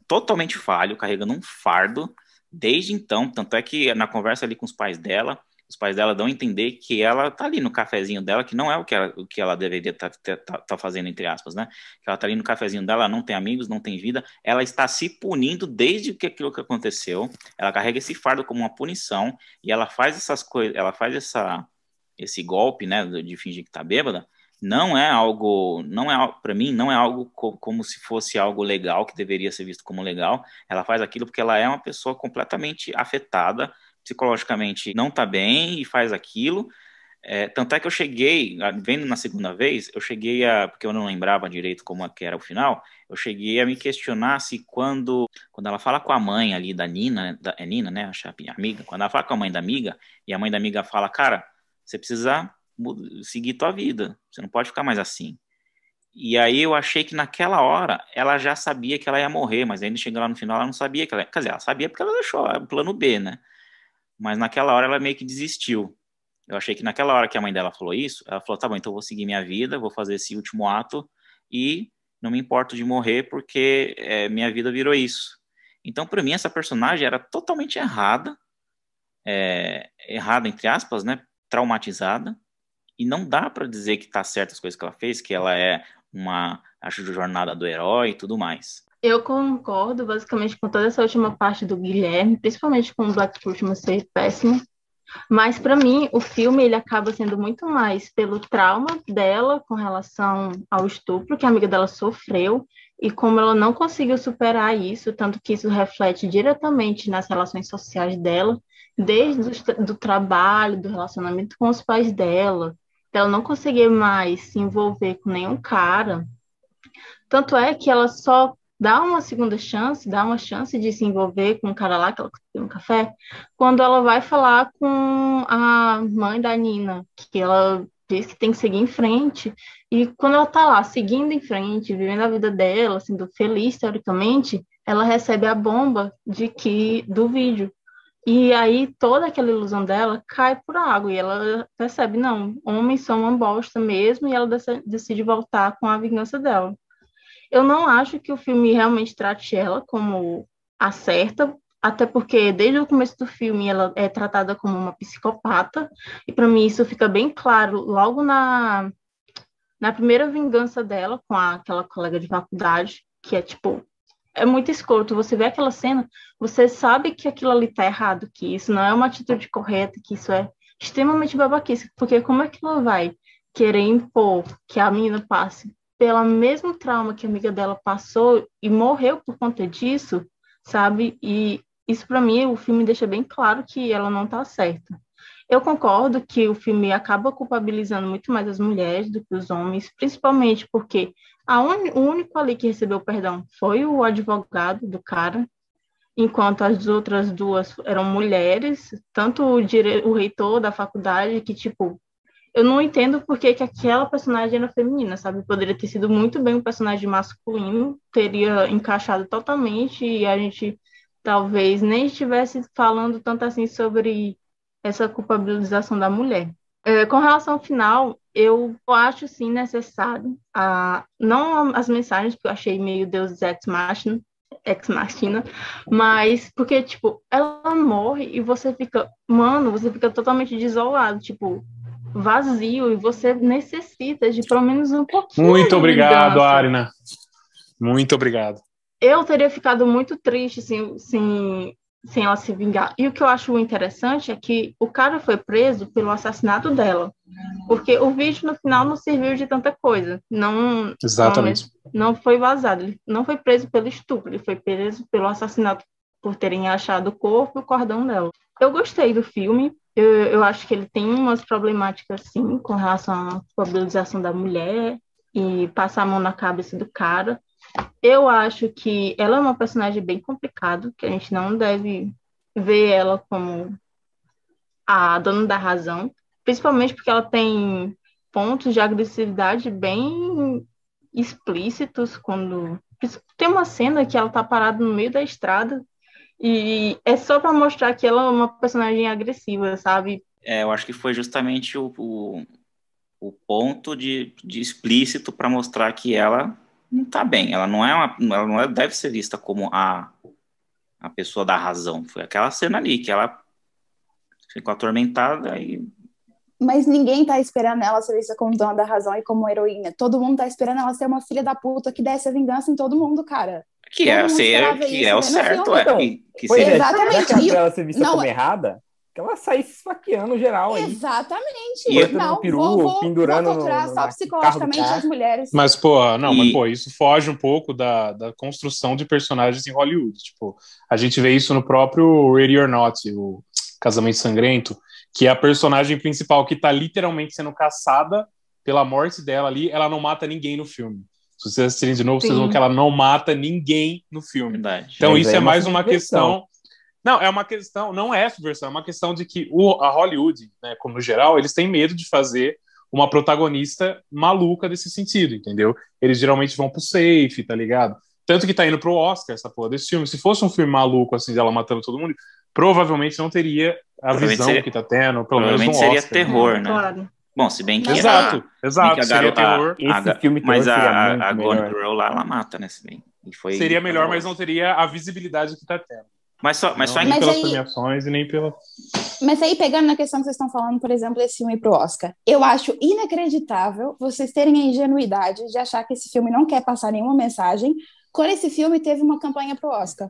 totalmente falho, carregando um fardo, desde então, tanto é que na conversa ali com os pais dela, os pais dela dão a entender que ela tá ali no cafezinho dela, que não é o que ela, o que ela deveria estar tá, tá, tá, fazendo, entre aspas, né? Que ela tá ali no cafezinho dela, não tem amigos, não tem vida, ela está se punindo desde que aquilo que aconteceu, ela carrega esse fardo como uma punição, e ela faz essas coisas, ela faz essa, esse golpe, né, de fingir que tá bêbada, não é algo, não é para mim, não é algo co como se fosse algo legal que deveria ser visto como legal. Ela faz aquilo porque ela é uma pessoa completamente afetada psicologicamente não está bem e faz aquilo. É, tanto é que eu cheguei, vendo na segunda vez, eu cheguei a, porque eu não lembrava direito como é que era o final, eu cheguei a me questionar se quando, quando ela fala com a mãe ali da Nina, da, é Nina, né, a amiga, quando ela fala com a mãe da amiga, e a mãe da amiga fala, cara, você precisa seguir tua vida, você não pode ficar mais assim. E aí eu achei que naquela hora ela já sabia que ela ia morrer, mas ainda chegando lá no final ela não sabia que ela, quer dizer, ela sabia porque ela deixou o plano B, né? Mas naquela hora ela meio que desistiu. Eu achei que naquela hora que a mãe dela falou isso, ela falou: tá bom, então eu vou seguir minha vida, vou fazer esse último ato e não me importo de morrer porque é, minha vida virou isso. Então, para mim, essa personagem era totalmente errada, é, errada entre aspas, né? Traumatizada. E não dá para dizer que tá certo as coisas que ela fez, que ela é uma, acho, jornada do herói e tudo mais. Eu concordo basicamente com toda essa última parte do Guilherme, principalmente com o Black Christmas ser péssimo. Mas para mim, o filme ele acaba sendo muito mais pelo trauma dela com relação ao estupro que a amiga dela sofreu e como ela não conseguiu superar isso, tanto que isso reflete diretamente nas relações sociais dela, desde o do trabalho, do relacionamento com os pais dela, ela não conseguir mais se envolver com nenhum cara. Tanto é que ela só dá uma segunda chance, dá uma chance de se envolver com o cara lá que ela no café, quando ela vai falar com a mãe da Nina, que ela diz que tem que seguir em frente, e quando ela tá lá seguindo em frente, vivendo a vida dela, sendo feliz teoricamente, ela recebe a bomba de que do vídeo. E aí toda aquela ilusão dela cai por água e ela percebe, não, homens são uma bosta mesmo, e ela decide voltar com a vingança dela. Eu não acho que o filme realmente trate ela como a certa, até porque desde o começo do filme ela é tratada como uma psicopata, e para mim isso fica bem claro logo na, na primeira vingança dela com a, aquela colega de faculdade, que é tipo, é muito escroto. Você vê aquela cena, você sabe que aquilo ali tá errado, que isso não é uma atitude correta, que isso é extremamente babaquice, porque como é que ela vai querer impor que a menina passe pelo mesmo trauma que a amiga dela passou e morreu por conta disso, sabe? E isso para mim o filme deixa bem claro que ela não tá certa. Eu concordo que o filme acaba culpabilizando muito mais as mulheres do que os homens, principalmente porque un... o único ali que recebeu perdão foi o advogado do cara, enquanto as outras duas eram mulheres, tanto o, dire... o reitor da faculdade, que, tipo, eu não entendo por que, que aquela personagem era feminina, sabe? Poderia ter sido muito bem um personagem masculino, teria encaixado totalmente e a gente talvez nem estivesse falando tanto assim sobre essa culpabilização da mulher. É, com relação ao final, eu acho sim necessário, a, não as mensagens, que eu achei meio Deus Ex Machina, Ex Machina, mas porque, tipo, ela morre e você fica, mano, você fica totalmente desolado, tipo, vazio e você necessita de pelo menos um pouquinho. Muito obrigado, Arina. Muito obrigado. Eu teria ficado muito triste sem, sem, sem ela se vingar. E o que eu acho interessante é que o cara foi preso pelo assassinato dela. Porque o vídeo no final não serviu de tanta coisa. Não, Exatamente. Não, não foi vazado. Ele não foi preso pelo estupro, ele foi preso pelo assassinato por terem achado o corpo e o cordão dela. Eu gostei do filme. Eu, eu acho que ele tem umas problemáticas, sim, com relação à mobilização da mulher e passar a mão na cabeça do cara. Eu acho que ela é uma personagem bem complicada, que a gente não deve ver ela como a dona da razão, principalmente porque ela tem pontos de agressividade bem explícitos quando tem uma cena que ela tá parada no meio da estrada e é só para mostrar que ela é uma personagem agressiva, sabe? É, eu acho que foi justamente o, o, o ponto de, de explícito para mostrar que ela não tá bem. Ela não é uma, ela não é, deve ser vista como a, a pessoa da razão. Foi aquela cena ali que ela ficou atormentada e mas ninguém tá esperando ela ser vista como dona da razão e como heroína. Todo mundo tá esperando ela ser uma filha da puta que desse a vingança em todo mundo, cara. Que é, ser, que é o certo, é. Que, que seria... é, exatamente. Já ela ser vista não, como errada, que ela saísse esfaqueando geral aí. Exatamente. E não, peru, vou, vou, pendurando vou torturar no, só psicologicamente as mulheres. Mas, pô, não, e... mas, pô, isso foge um pouco da, da construção de personagens em Hollywood. Tipo, a gente vê isso no próprio Ready or Not, o Casamento Sangrento, que é a personagem principal que tá literalmente sendo caçada pela morte dela ali, ela não mata ninguém no filme. Se vocês assistirem de novo, Sim. vocês vão que ela não mata ninguém no filme. Verdade. Então, Mas isso é, é mais uma questão. Não, é uma questão, não é subversão, é uma questão de que o, a Hollywood, né, como no geral, eles têm medo de fazer uma protagonista maluca desse sentido, entendeu? Eles geralmente vão pro safe, tá ligado? Tanto que tá indo pro Oscar essa porra desse filme. Se fosse um filme maluco, assim, dela matando todo mundo, provavelmente não teria a visão seria, que tá tendo, pelo menos no seria Oscar, terror, né? Claro. Bom, se bem que exato, a, exato, que a seria garota, terror. Esse a, filme mas a, a, a Gone Girl lá, ela mata, né, se bem. E foi, seria melhor, mas não teria a visibilidade que tá tendo. Mas só, mas só nem mas pelas aí, premiações e nem pela. Mas aí, pegando na questão que vocês estão falando, por exemplo, esse filme pro Oscar, eu acho inacreditável vocês terem a ingenuidade de achar que esse filme não quer passar nenhuma mensagem, quando esse filme teve uma campanha pro Oscar.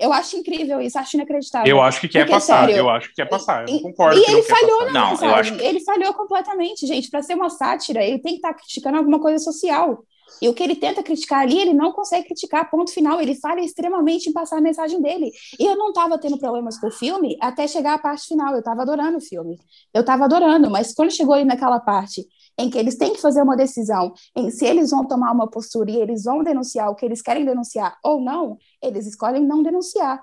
Eu acho incrível isso, acho inacreditável. Eu acho que quer Porque, passar, sério, eu acho que quer passar. Eu não concordo e que ele não quer falhou na Não, eu mensagem. acho que- Ele falhou completamente, gente. Para ser uma sátira, ele tem que estar criticando alguma coisa social. E o que ele tenta criticar ali, ele não consegue criticar, ponto final. Ele falha extremamente em passar a mensagem dele. E eu não estava tendo problemas com o filme até chegar a parte final. Eu estava adorando o filme. Eu estava adorando, mas quando chegou ali naquela parte em que eles têm que fazer uma decisão em se eles vão tomar uma postura e eles vão denunciar o que eles querem denunciar ou não, eles escolhem não denunciar.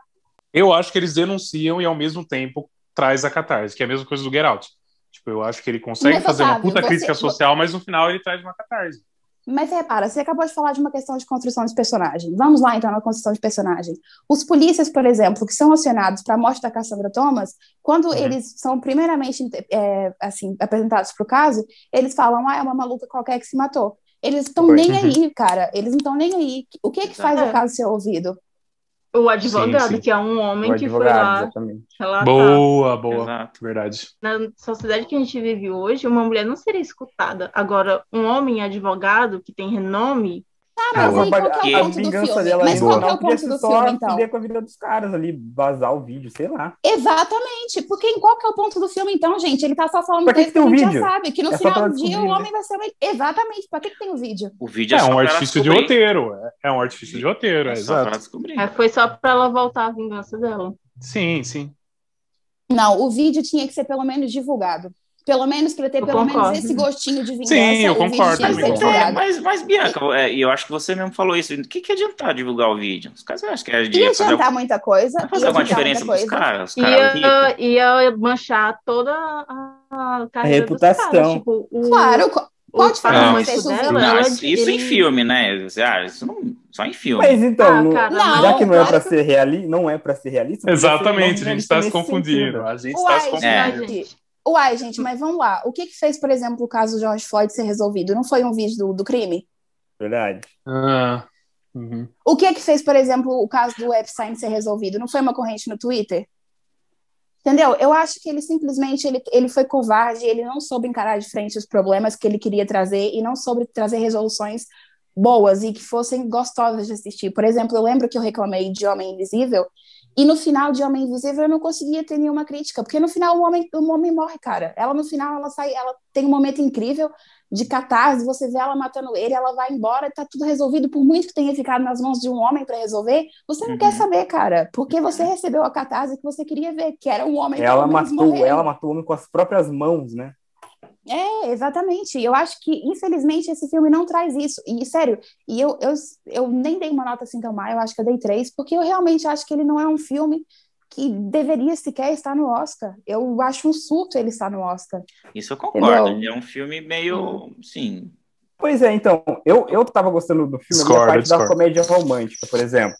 Eu acho que eles denunciam e ao mesmo tempo traz a catarse, que é a mesma coisa do Get Out. Tipo, eu acho que ele consegue Mas, fazer uma puta você- crítica social, mas no final ele traz uma catarse. Mas repara, você acabou de falar de uma questão de construção de personagem. Vamos lá, então, na construção de personagem. Os polícias, por exemplo, que são acionados para a morte da Cassandra Thomas, quando Uhum. eles são primeiramente é, assim, apresentados para o caso, eles falam, ah, é uma maluca qualquer que se matou. Eles estão nem Uhum. aí, cara. Eles não estão nem aí. O que que faz o caso ser ouvido? O advogado, Sim, sim. que é um homem O que foi lá exatamente. relatar. Boa, boa. Exato. Verdade. Na sociedade que a gente vive hoje, uma mulher não seria escutada. Agora, um homem advogado que tem renome, Ah, Ah, mas aí qual que é a o ponto do vingança filme? dela Mas qual que é o ponto do filme, então? fuder com a vida dos caras ali, vazar o vídeo, sei lá. Exatamente, porque em qual que é o ponto do filme, então, gente? Ele tá só falando Pra que coisa que tem a o gente vídeo? já sabe, que no É final pra do dia o homem vai ser... Exatamente, pra que que tem o vídeo? O vídeo É é, só um pra artifício de roteiro. é- É um artifício de roteiro, é, É só pra ela exato. descobrir. é, foi só para ela voltar à vingança dela. Sim, sim. Não, o vídeo tinha que ser pelo menos divulgado. Pelo menos para ter Eu pelo concordo. menos esse gostinho de vingança. Sim, eu o vídeo concordo, que Mas, mas, mas, Bianca, é, e eu acho que você mesmo falou isso. O que, que adiantar divulgar o vídeo? Os caras acham que é de Ia fazer, adiantar muita coisa. vai fazer ia alguma diferença caras? Os caras ricos. Ia, ia manchar toda a carreira reputação. dos caras. Tipo, o, Claro, a diferença Não, famoso fez o dela, vídeo? Não, isso, isso em filme, né? Ah, isso não, só em filme. Mas então, Ah, no- cara, Não, já que não é pra que- ser realista, não é pra ser realista. Exatamente, a gente tá se confundindo. sentido. A gente Uai, tá se É. confundindo. Uai, gente, mas vamos lá. O que que fez, por exemplo, o caso do George Floyd ser resolvido? Não foi um vídeo do, do crime? Verdade. Ah, uhum. O que que fez, por exemplo, o caso do Epstein ser resolvido? Não foi uma corrente no Twitter? Entendeu? Eu acho que ele simplesmente ele, ele foi covarde, ele não soube encarar de frente os problemas que ele queria trazer e não soube trazer resoluções boas e que fossem gostosas de assistir. Por exemplo, eu lembro que eu reclamei de Homem Invisível e no final de Homem Invisível eu não conseguia ter nenhuma crítica, porque no final o homem, o homem morre, cara. Ela no final ela sai, ela tem um momento incrível de catarse, você vê ela matando ele, ela vai embora, tá tudo resolvido, por muito que tenha ficado nas mãos de um homem para resolver, você não Uhum. quer saber, cara, porque você recebeu a catarse que você queria ver, que era um homem Ela matou, morrendo. ela matou o homem com as próprias mãos, né? É, exatamente. Eu acho que, infelizmente, esse filme não traz isso. E, sério, e eu, eu, eu nem dei uma nota assim tão má, eu acho que eu dei três, porque eu realmente acho que ele não é um filme que deveria sequer estar no Oscar. Eu acho um surto ele estar no Oscar. Isso eu concordo. Entendeu? Ele é um filme meio, sim. Pois é, então, eu, eu tava gostando do filme, Discordo, a parte da discordo. comédia romântica, por exemplo.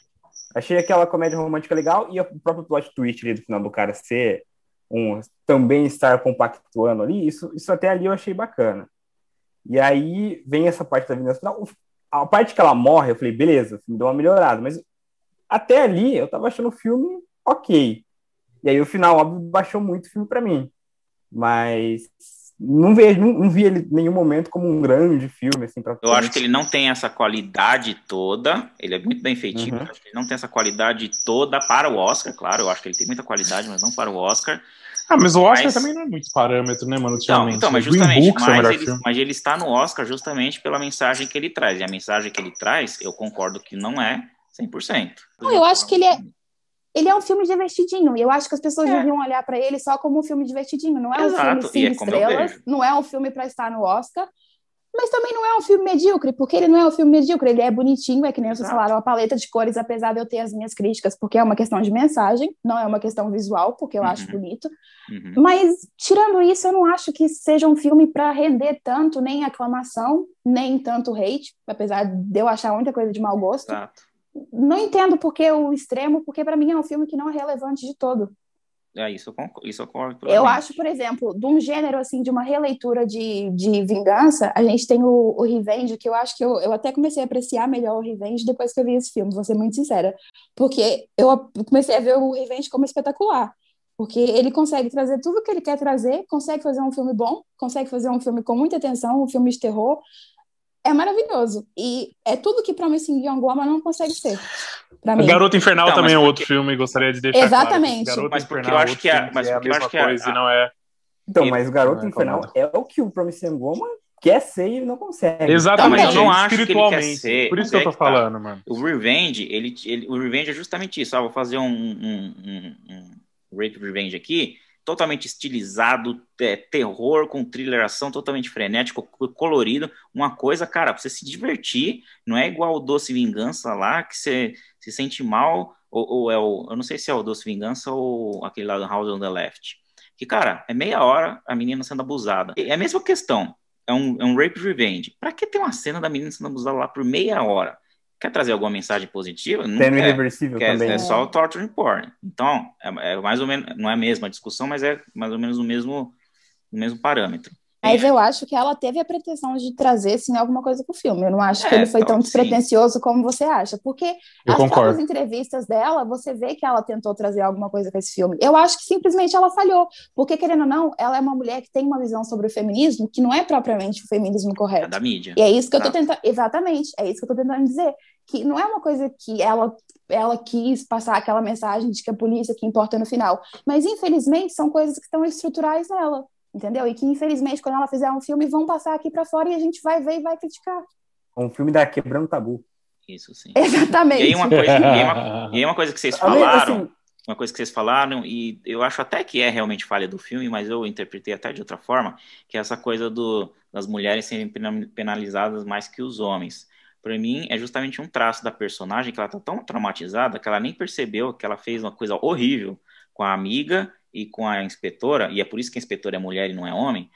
Achei aquela comédia romântica legal e o próprio plot twist ali do final do cara ser um também estar compactuando ali, isso, isso até ali eu achei bacana. E aí vem essa parte da vingança final. A parte que ela morre, eu falei, beleza, filme deu uma melhorada, mas até ali eu tava achando o filme ok. E aí o final, óbvio, baixou muito o filme pra mim. Mas não vejo, não, não vi ele em nenhum momento como um grande filme, assim, pra Eu acho que ele não tem essa qualidade toda. Ele é muito bem feitinho. Uhum. mas acho que ele não tem essa qualidade toda para o Oscar, claro. Eu acho que ele tem muita qualidade, mas não para o Oscar. Ah, mas o Oscar Mas- também não é muito parâmetro, né, mano? Não, Ultimamente. então, mas justamente, mas melhor ele, mas ele está no Oscar justamente pela mensagem que ele traz. E a mensagem que ele traz, eu concordo que não é 100%. Não, eu acho que ele é- Ele é um filme divertidinho, e eu acho que as pessoas É. deviam olhar para ele só como um filme divertidinho. Não é um Exato, filme e é cinco eu estrelas, não é um filme para estar no Oscar, mas também não é um filme medíocre, porque ele não é um filme medíocre, ele é bonitinho, é que nem vocês falaram, a paleta de cores, apesar de eu ter as minhas críticas, porque é uma questão de mensagem, não é uma questão visual, porque eu Uhum. acho bonito. Uhum. Mas, tirando isso, eu não acho que seja um filme para render tanto, nem aclamação, nem tanto hate, apesar de eu achar muita coisa de mau gosto. Exato. Não entendo por que o extremo, porque para mim é um filme que não é relevante de todo. É, isso eu concordo. Isso eu concordo Eu acho, por exemplo, de um gênero assim, de uma releitura de, de vingança, a gente tem o, o Revenge, que eu acho que eu, eu até comecei a apreciar melhor o Revenge depois que eu vi esse filme, vou ser muito sincera. Porque eu comecei a ver o Revenge como espetacular. Porque ele consegue trazer tudo o que ele quer trazer, consegue fazer um filme bom, consegue fazer um filme com muita atenção, um filme de terror. É maravilhoso. E é tudo que Promising Young Woman não consegue ser. Pra mim. Garota Infernal Então, também é outro filme, gostaria de deixar Exatamente. claro. Garota Mas porque Infernal eu é acho que a- filme mas é a porque eu mesma acho que a- coisa e não é... Então, mas o Garoto Não Infernal é o que o Promising Woman quer ser e não consegue. Exatamente, mas eu não acho que ele quer espiritualmente. ser, Por isso que eu é tô que tá. falando, mano. O Revenge, ele, ele- o Revenge é justamente isso. Ah, vou fazer um, um, um, um Rape Revenge aqui, totalmente estilizado, é, terror com thriller, ação totalmente frenético, colorido. Uma coisa, cara, pra você se divertir, não é igual o Doce Vingança lá, que você se sente mal, ou, ou é o. Eu não sei se é o Doce Vingança ou aquele lá do House on the Left. Que, cara, é meia hora a menina sendo abusada. É a mesma questão. É um, é um rape revenge. Pra que ter uma cena da menina sendo abusada lá por meia hora? Quer trazer alguma mensagem positiva? Não Tem no irreversível quer, também. é só o torture porn. Então, é, é, mais ou menos, não é a mesma discussão, mas é mais ou menos o mesmo, o mesmo parâmetro. Mas eu acho que ela teve a pretensão de trazer, sim, alguma coisa pro filme. Eu não acho é, que ele foi tão despretensioso como você acha. Porque eu as concordo. próprias entrevistas dela, você vê que ela tentou trazer alguma coisa com esse filme. Eu acho que simplesmente ela falhou. Porque, querendo ou não, ela é uma mulher que tem uma visão sobre o feminismo que não é propriamente o feminismo correto. É da mídia. E é isso que eu tô tentando. Exatamente, é isso que eu tô tentando dizer. Que não é uma coisa que ela, ela quis passar aquela mensagem de que a polícia que importa no final. Mas, infelizmente, são coisas que estão estruturais nela. Entendeu? E que, infelizmente, quando ela fizer um filme, vão passar aqui para fora e a gente vai ver e vai criticar. Um filme da Quebrando Tabu. Isso sim. [LAUGHS] Exatamente. E aí uma coisa, e aí uma, [LAUGHS] e aí uma coisa que vocês Além, falaram, assim, uma coisa que vocês falaram, e eu acho até que é realmente falha do filme, mas eu interpretei até de outra forma, que é essa coisa do, das mulheres serem pena- penalizadas mais que os homens. Para mim, é justamente um traço da personagem que ela tá tão traumatizada que ela nem percebeu que ela fez uma coisa horrível com a amiga e com a inspetora, e é por isso que a inspetora é mulher e não é homem,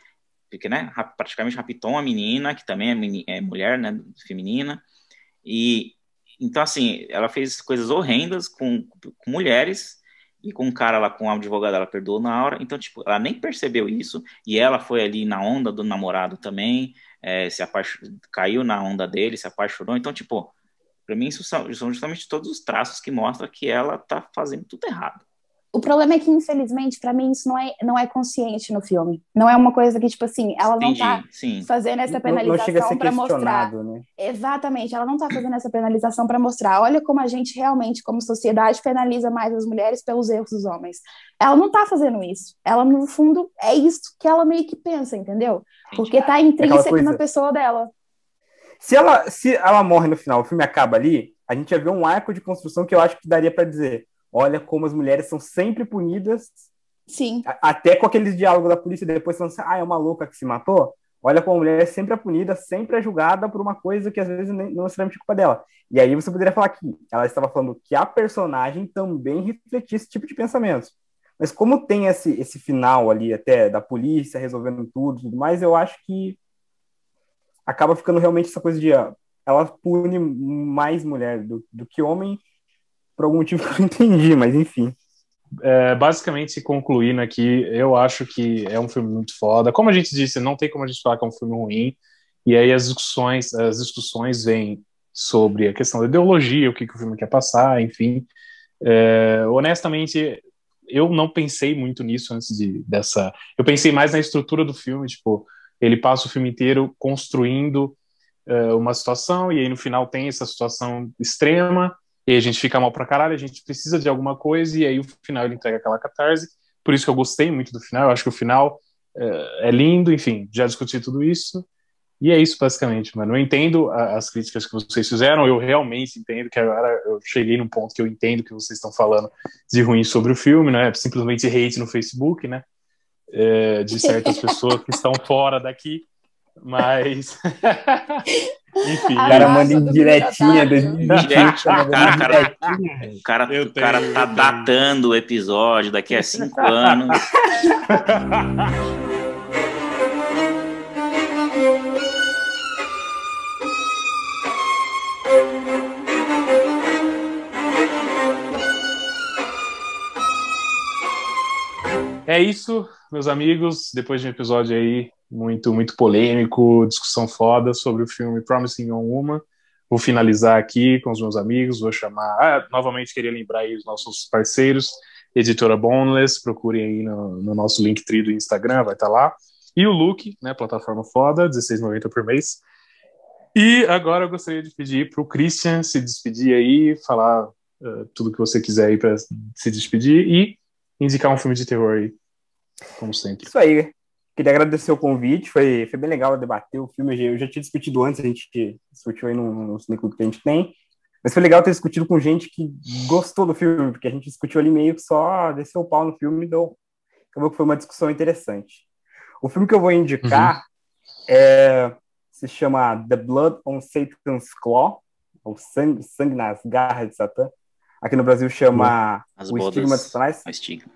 porque, né, ra- praticamente raptou uma menina, que também é, é mulher, né, feminina, e então, assim, ela fez coisas horrendas com, com mulheres e com um cara lá, com um advogado, ela perdoou na hora. Então, tipo, ela nem percebeu isso e ela foi ali na onda do namorado também, é, se caiu na onda dele, se apaixonou. Então, tipo, pra mim, isso são, são justamente todos os traços que mostram que ela tá fazendo tudo errado. O problema é que, infelizmente, para mim, isso não é, não é consciente no filme. Não é uma coisa que, tipo assim, ela não Entendi, tá sim. fazendo essa não, não penalização para mostrar. né? Exatamente, ela não está fazendo essa penalização para mostrar. Olha como a gente realmente, como sociedade, penaliza mais as mulheres pelos erros dos homens. Ela não está fazendo isso. Ela, no fundo, é isso que ela meio que pensa, entendeu? Porque está intrínseco coisa- na pessoa dela. Se ela, se ela morre no final, o filme acaba ali, a gente já vê um arco de construção que eu acho que daria para dizer: olha como as mulheres são sempre punidas, Sim, a- até com aqueles diálogos da polícia depois falando assim, ah, é uma louca que se matou. Olha como a mulher sempre é punida, sempre é julgada por uma coisa que às vezes nem, não necessariamente é culpa dela. E aí você poderia falar que ela estava falando que a personagem também refletia esse tipo de pensamentos. Mas como tem esse, esse final ali até da polícia resolvendo tudo e tudo mais, eu acho que acaba ficando realmente essa coisa de ah, ela pune mais mulher do, do que homem por algum motivo [LAUGHS] que eu não entendi, mas enfim. É, basicamente, concluindo aqui, eu acho que é um filme muito foda. Como a gente disse, não tem como a gente falar que é um filme ruim. E aí as discussões, as discussões vêm sobre a questão da ideologia, o que, que o filme quer passar, enfim. É, honestamente, eu não pensei muito nisso antes de, dessa. Eu pensei mais na estrutura do filme, tipo, ele passa o filme inteiro construindo é, uma situação, e aí no final tem essa situação extrema, e a gente fica mal pra caralho, a gente precisa de alguma coisa, e aí o final ele entrega aquela catarse. Por isso que eu gostei muito do final, eu acho que o final é, é lindo, enfim, já discuti tudo isso. E é isso, basicamente, mano. Eu entendo a- as críticas que vocês fizeram, eu realmente entendo que agora eu cheguei num ponto que eu entendo que vocês estão falando de ruim sobre o filme, não é simplesmente hate no Facebook, né? É, de certas [LAUGHS] pessoas que estão fora daqui, mas. [LAUGHS] Enfim. O cara manda Bibliotecário. 2020. Cara, cara. O cara, o cara tenho, tá datando o episódio daqui a cinco anos. É isso, meus amigos. Depois de um episódio aí muito, muito polêmico, discussão foda sobre o filme Promising Young Woman, vou finalizar aqui com os meus amigos. Vou chamar. Ah, novamente, queria lembrar aí os nossos parceiros, Editora Boneless. Procurem aí no, no nosso Linktree do Instagram, vai estar lá. E o Look, né, plataforma foda, R$16,90 por mês. E agora eu gostaria de pedir para o Christian se despedir aí, falar uh, tudo que você quiser aí para se despedir e indicar um filme de terror aí, como sempre. Isso aí. Queria agradecer o convite, foi, foi bem legal debater o filme. Eu já, tinha discutido antes, a gente discutiu aí no, no cineclube que a gente tem. Mas foi legal ter discutido com gente que gostou do filme, porque a gente discutiu ali meio que só desceu o pau no filme e deu, acabou que foi uma discussão interessante. O filme que eu vou indicar uhum. é, se chama The Blood on Satan's Claw, ou Sangue, Sangue nas Garras de Satã. Aqui no Brasil chama As O Estigma de Satanás.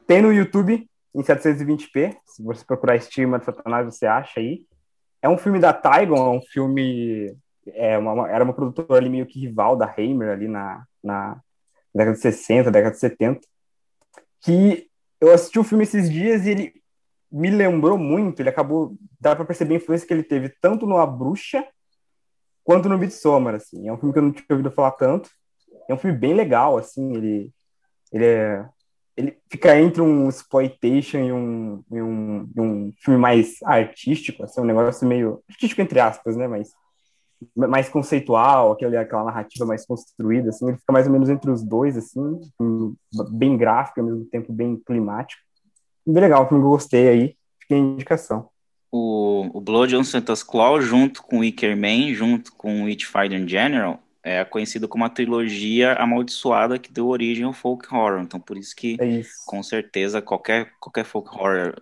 Tem no YouTube, em 720p. Se você procurar Estigma de Satanás, você acha aí. É um filme da Tygon, é um filme. É uma, era uma produtora ali meio que rival da Hammer ali na, na década de 60, década de 70. Que eu assisti o filme esses dias e ele me lembrou muito. Ele acabou. Dá pra perceber a influência que ele teve tanto no A Bruxa quanto no Midsommar, assim. É um filme que eu não tinha ouvido falar tanto. É um filme bem legal, assim. Ele, ele é ele fica entre um exploitation e um, e um, e um filme mais artístico, assim, um negócio meio artístico entre aspas, né, mas mais conceitual, aquele, aquela narrativa mais construída, assim, ele fica mais ou menos entre os dois, assim, bem gráfico, ao mesmo tempo bem climático. Bem legal, filme que eu gostei aí, fiquei indicação. O, o Blood on Santa's Claw, junto com Wicker Man, junto com Witchfinder in General, é conhecido como a trilogia amaldiçoada que deu origem ao folk horror. Então, por isso que, É isso. com certeza, qualquer, qualquer folk horror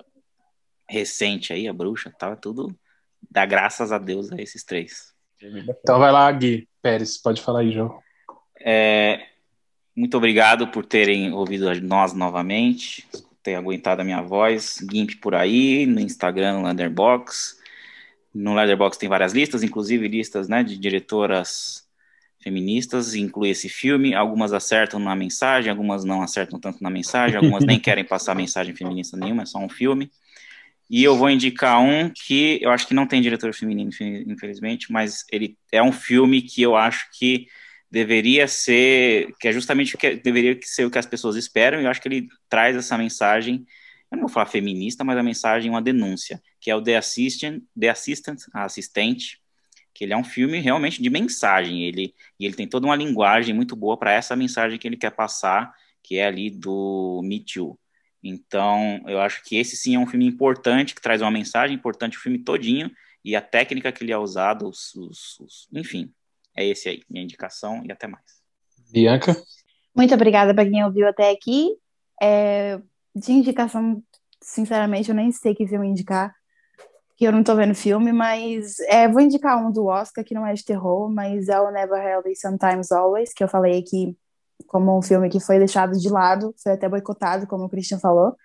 recente aí, a bruxa, tá tudo dá graças a Deus a esses três. Então vai lá, Gui Pérez, pode falar aí, João. É, muito obrigado por terem ouvido nós novamente, ter aguentado a minha voz. Gimp por aí, no Instagram, no Leatherbox. No Leatherbox tem várias listas, inclusive listas né, de diretoras feministas, inclui esse filme. Algumas acertam na mensagem, algumas não acertam tanto na mensagem, algumas nem [LAUGHS] querem passar mensagem feminista nenhuma, é só um filme. E eu vou indicar um que eu acho que não tem diretor feminino, infelizmente, mas ele é um filme que eu acho que deveria ser, que é justamente o que deveria ser o que as pessoas esperam, e eu acho que ele traz essa mensagem, eu não vou falar feminista, mas a mensagem, uma denúncia, que é o The Assistant, The Assistant, a assistente, que ele é um filme realmente de mensagem, ele, e ele tem toda uma linguagem muito boa para essa mensagem que ele quer passar, que é ali do Me Too. Então, eu acho que esse sim é um filme importante, que traz uma mensagem importante o filme todinho, e a técnica que ele é usado, os, os, os, enfim, é esse aí, minha indicação, e até mais. Bianca? Muito obrigada para quem ouviu até aqui. É, de indicação, sinceramente, eu nem sei que filme indicar, que eu não tô vendo filme, mas é, vou indicar um do Oscar, que não é de terror, mas é o Never Hardly Sometimes Always, que eu falei aqui como um filme que foi deixado de lado, foi até boicotado, como o Christian falou,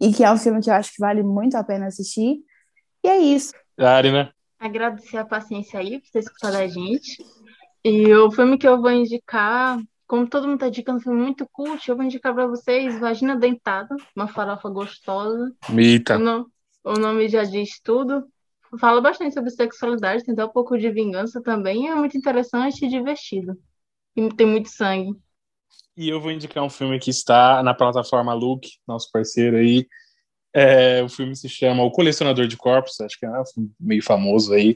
e que é um filme que eu acho que vale muito a pena assistir. E é isso. Ari, né? Agradecer a paciência aí por ter escutado a gente. E o filme que eu vou indicar, como todo mundo tá indicando um filme muito cult, eu vou indicar para vocês Vagina Dentada, uma farofa gostosa. Mita. O, no- o nome já diz tudo. Fala bastante sobre sexualidade, tem até um pouco de vingança também. É muito interessante e divertido. E tem muito sangue. E eu vou indicar um filme que está na plataforma Look, nosso parceiro aí. É, o filme se chama O Colecionador de Corpos, acho que é um filme meio famoso aí,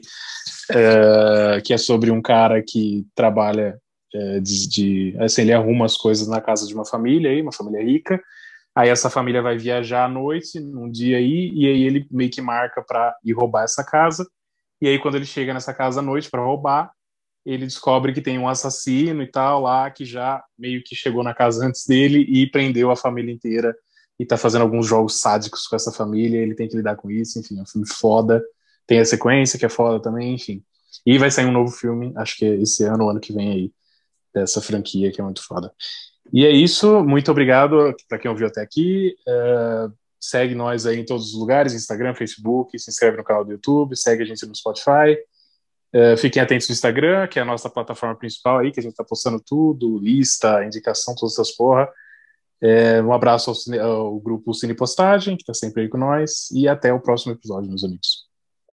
é, que é sobre um cara que trabalha é, de, de- assim, ele arruma as coisas na casa de uma família aí, uma família rica. Aí essa família vai viajar à noite, num dia aí, e aí ele meio que marca para ir roubar essa casa. E aí quando ele chega nessa casa à noite para roubar, ele descobre que tem um assassino e tal lá que já meio que chegou na casa antes dele e prendeu a família inteira e tá fazendo alguns jogos sádicos com essa família, ele tem que lidar com isso, enfim, é um filme foda. Tem a sequência que é foda também, enfim. E vai sair um novo filme, acho que é esse ano, ano que vem aí, dessa franquia que é muito foda. E é isso, muito obrigado para quem ouviu até aqui. É, segue nós aí em todos os lugares, Instagram, Facebook, se inscreve no canal do YouTube, segue a gente no Spotify. É, fiquem atentos no Instagram, que é a nossa plataforma principal aí, que a gente tá postando tudo, lista, indicação, todas essas porra. É, um abraço ao, ao grupo Cine Postagem, que tá sempre aí com nós, e até o próximo episódio, meus amigos.